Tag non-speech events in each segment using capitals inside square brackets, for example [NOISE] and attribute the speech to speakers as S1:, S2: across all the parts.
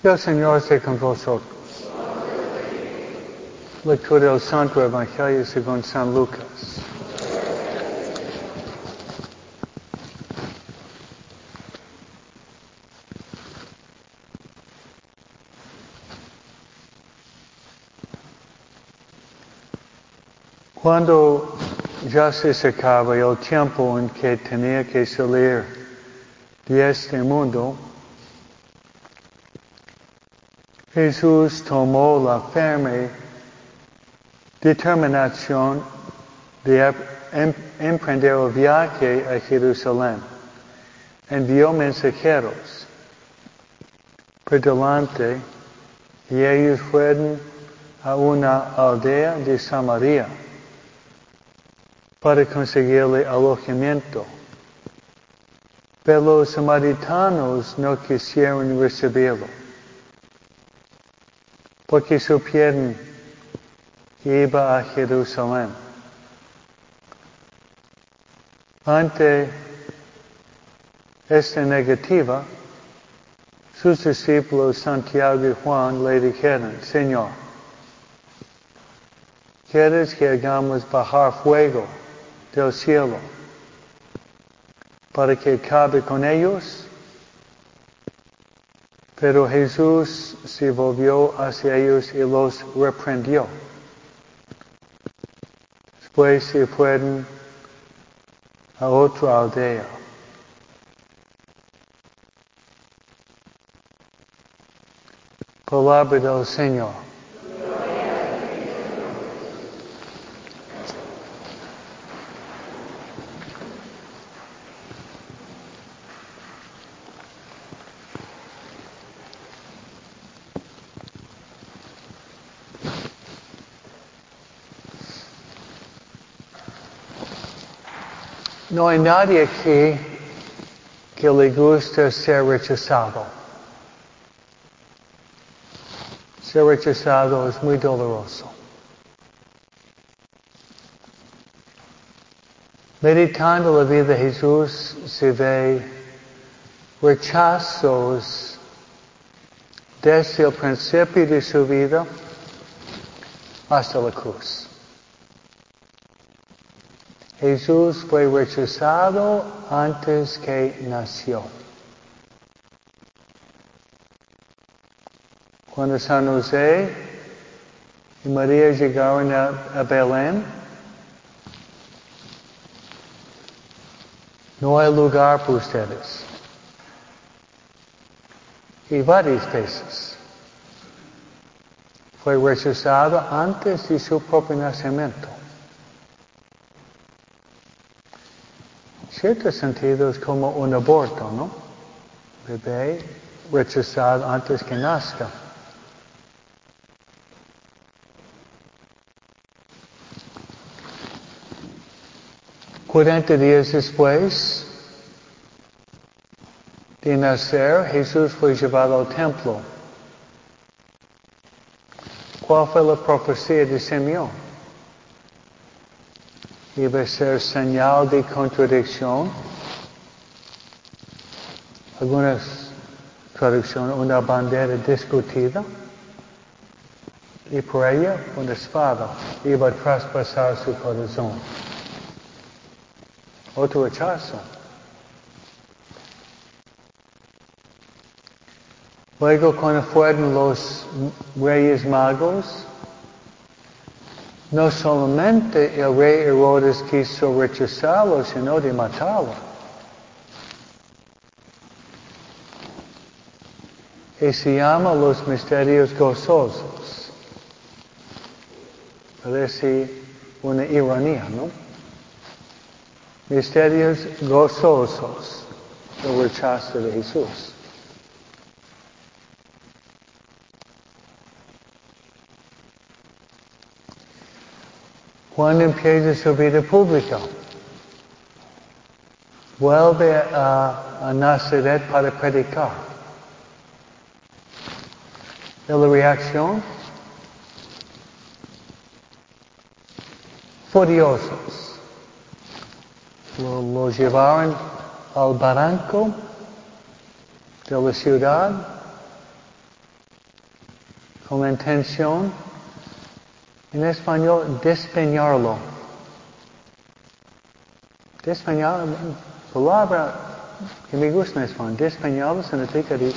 S1: El Señor esté con vosotros. Lectura del Santo Evangelio según San Lucas. Cuando ya se secaba el tiempo en que tenía que salir de este mundo, Jesús tomó la firme determinación de em, emprender el viaje a Jerusalén. Envió mensajeros por delante y ellos fueron a una aldea de Samaria para conseguirle alojamiento. Pero los samaritanos no quisieron recibirlo, porque supieron que iba a Jerusalén. Ante esta negativa, sus discípulos Santiago y Juan le dijeron, Señor, ¿quieres que hagamos bajar fuego del cielo para que acabe con ellos. Pero Jesús se volvió hacia ellos y los reprendió. Después se fueron a otra aldea. Palabra del Señor. No hay nadie aquí que le guste ser rechazado. Ser rechazado es muy doloroso. Meditando la vida de Jesús se ve rechazos desde el principio de su vida hasta la cruz. Jesús fue rechazado antes que nació. Cuando San José y María llegaron a, Belén, no hay lugar para ustedes. Y varias veces fue rechazado antes de su propio nacimiento. Cierto sentido es como un aborto, ¿no? Bebé rechazado antes que nazca. Cuarenta días después de nacer, Jesús fue llevado al templo. ¿Cuál fue la profecía de Simeón? Iba a ser señal de contradicción. Algunas traducciones, una bandera discutida. Y por ella, una espada iba a traspasar su corazón. Otro rechazo. Luego cuando fueron los reyes magos, no solamente el rey Herodes quiso rechazarlo, sino de matarlo. Y se llama los misterios gozosos. Parece una ironía, ¿no? Misterios gozosos, el rechazo de Jesús. Cuando empieza su vida pública, vuelve a, a Nazaret para predicar. ¿Y la reacción? Furiosos. Lo, lo llevaron al barranco de la ciudad con la intención, en español, despeñarlo. Despeñar, palabra que me gusta en español, despeñarlo significa de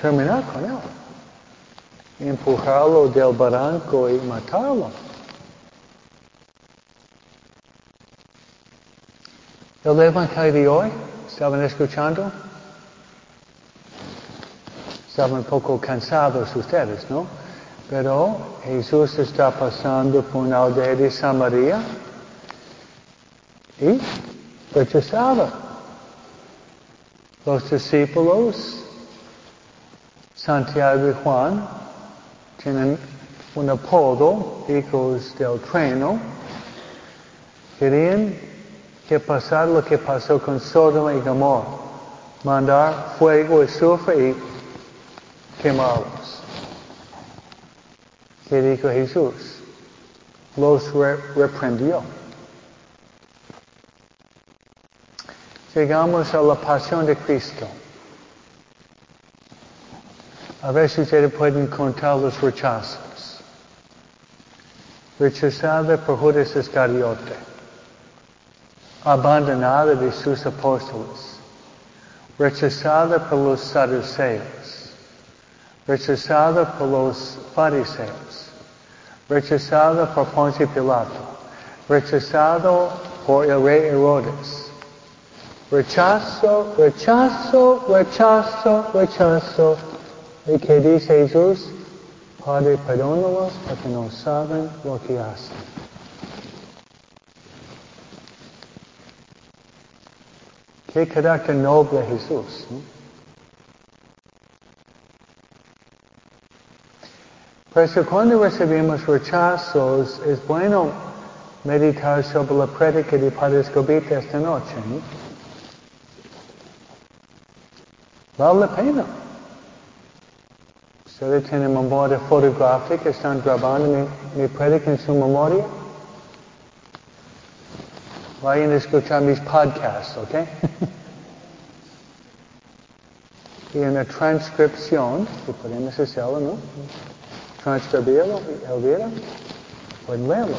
S1: terminar con él. Empujarlo del barranco y matarlo. El Evangelio de hoy, ¿estaban escuchando? Estaban un poco cansados ustedes, ¿no? Pero Jesús está pasando por una aldea de Samaria y rechazaba. Los discípulos, Santiago y Juan, tienen un apodo, hijos del trueno, querían que pasar lo que pasó con Sodoma y Gomorra, mandar fuego y sufre y quemarlos. ¿Qué dijo Jesús? Los reprendió. Llegamos a la pasión de Cristo. A veces ustedes pueden contar los rechazos. Rechazada por Judas Iscariote. Abandonada de sus apóstoles. Rechazada por los saduceos. Rechazada por los fariseos. Rechazada por Ponce Pilato. Rechazado por el rey Herodes. Rechazo, rechazo, rechazo, rechazo. ¿Y qué dice Jesús? Padre, perdónalos porque no saben lo que hacen. Qué carácter noble Jesús. Por eso cuando recibimos rechazos es bueno meditar sobre la prédica de Padre Escobita esta noche. ¿no? Vale la pena. Ustedes tienen memoria fotográfica, están grabando mi, mi prédica en su memoria. Vayan a escuchar mis podcasts, ¿ok? [LAUGHS] y una transcripción, que podemos hacerlo, ¿no? Transcribirlo, Elvira, pueden leerlo.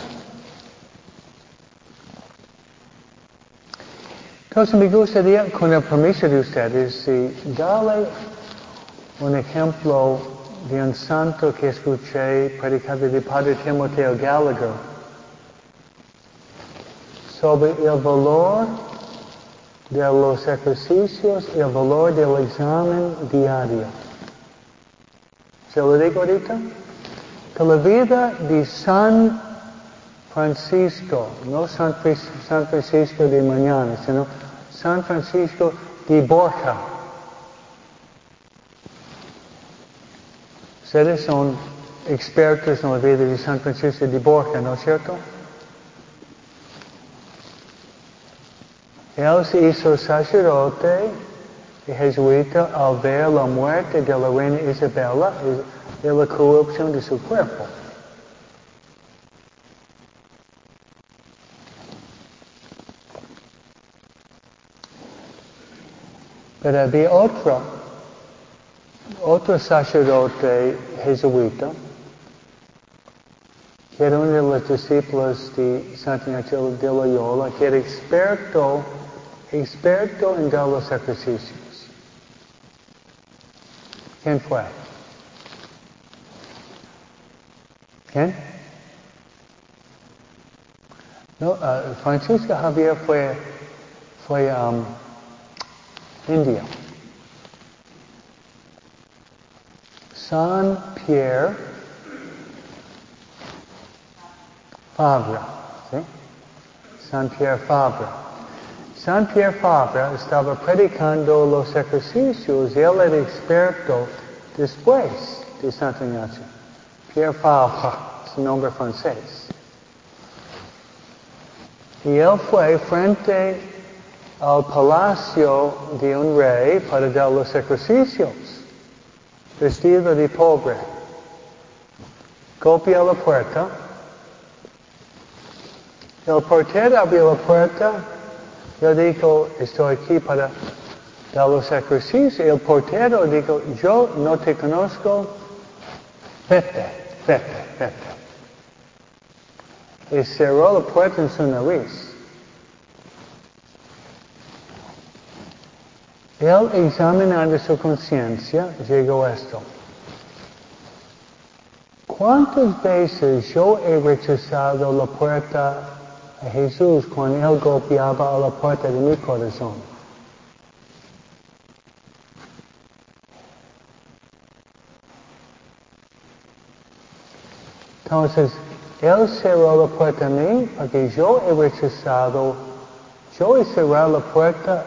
S1: Entonces me gustaría, con el permiso de ustedes, darle un ejemplo de un santo que escuché predicado de Padre Timoteo Gallagher sobre el valor de los ejercicios y el valor del examen diario. ¿Se lo digo ahorita? Que la vida de San Francisco, no San, San Francisco de mañana, sino San Francisco de Borja. Ustedes son expertos en la vida de San Francisco de Borja, ¿no es cierto? Él se hizo sacerdote jesuita al ver la muerte de la reina Isabela y la corrupción de su cuerpo. Pero había otro, otro sacerdote jesuita, que era uno de los discípulos de Santiago de Loyola, que era experto, experto en dar los sacrificios. ¿Quién fue? ¿Quién? No, uh, Francisco Javier fue, fue um, India. San Pierre Fabre, ¿sí? San Pierre Fabre. San Pierre Fabre estaba predicando los ejercicios y él era experto después de Santa Ignacio. Pierre Fabre, su nombre francés. Y él fue frente al palacio de un rey para dar los ejercicios, vestido de pobre. Golpea la puerta. El portero abrió la puerta. Yo digo, estoy aquí para dar los ejercicios. El portero dijo, yo no te conozco. Vete, vete, vete. Y cerró la puerta en su nariz. Él examinando su conciencia llegó a esto. ¿Cuántas veces yo he rechazado la puerta a Jesús cuando Él golpeaba a la puerta de mi corazón? Entonces, Él cerró la puerta a mí porque yo he rechazado, yo he cerrado la puerta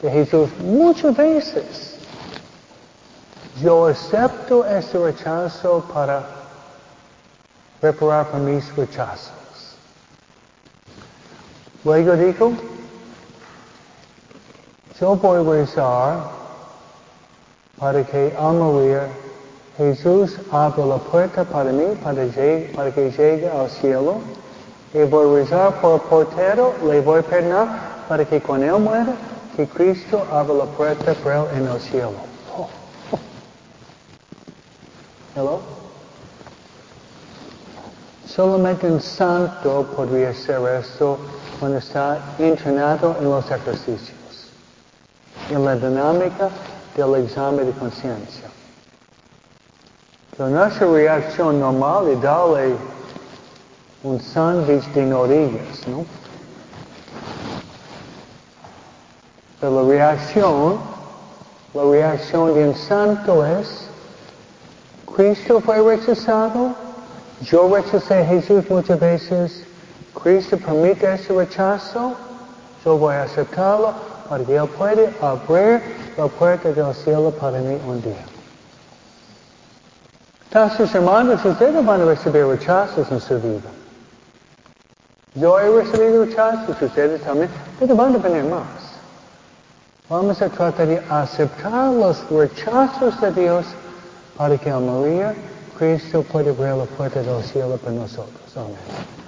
S1: de Jesús muchas veces. Yo acepto este rechazo para reparar por mis rechazos. Luego dijo, yo voy a rezar para que a María Jesús abra la puerta para mí, para, para que llegue al cielo. Y voy a rezar por el portero, le voy a perdonar para que cuando él muera, que Cristo abra la puerta para él en el cielo. Hello? Solamente un santo podría hacer esto cuando está entrenado en los ejercicios, en la dinámica del examen de conciencia. Pero nuestra reacción normal es darle un sándwich de nodillas, ¿no? Pero la reacción, la reacción de un santo es, Cristo fue rechazado, yo rechacé a Jesús muchas veces, Cristo permite ese rechazo, yo voy a aceptarlo para que Él pueda abrir la puerta del cielo para mí un día. Entonces, hermanos, ustedes van a recibir rechazos en su vida. Yo he recibido rechazos, ustedes también, pero van a venir más. Vamos a tratar de aceptar los rechazos de Dios para que a María Cristo pueda abrir la puerta del cielo para nosotros. Amén.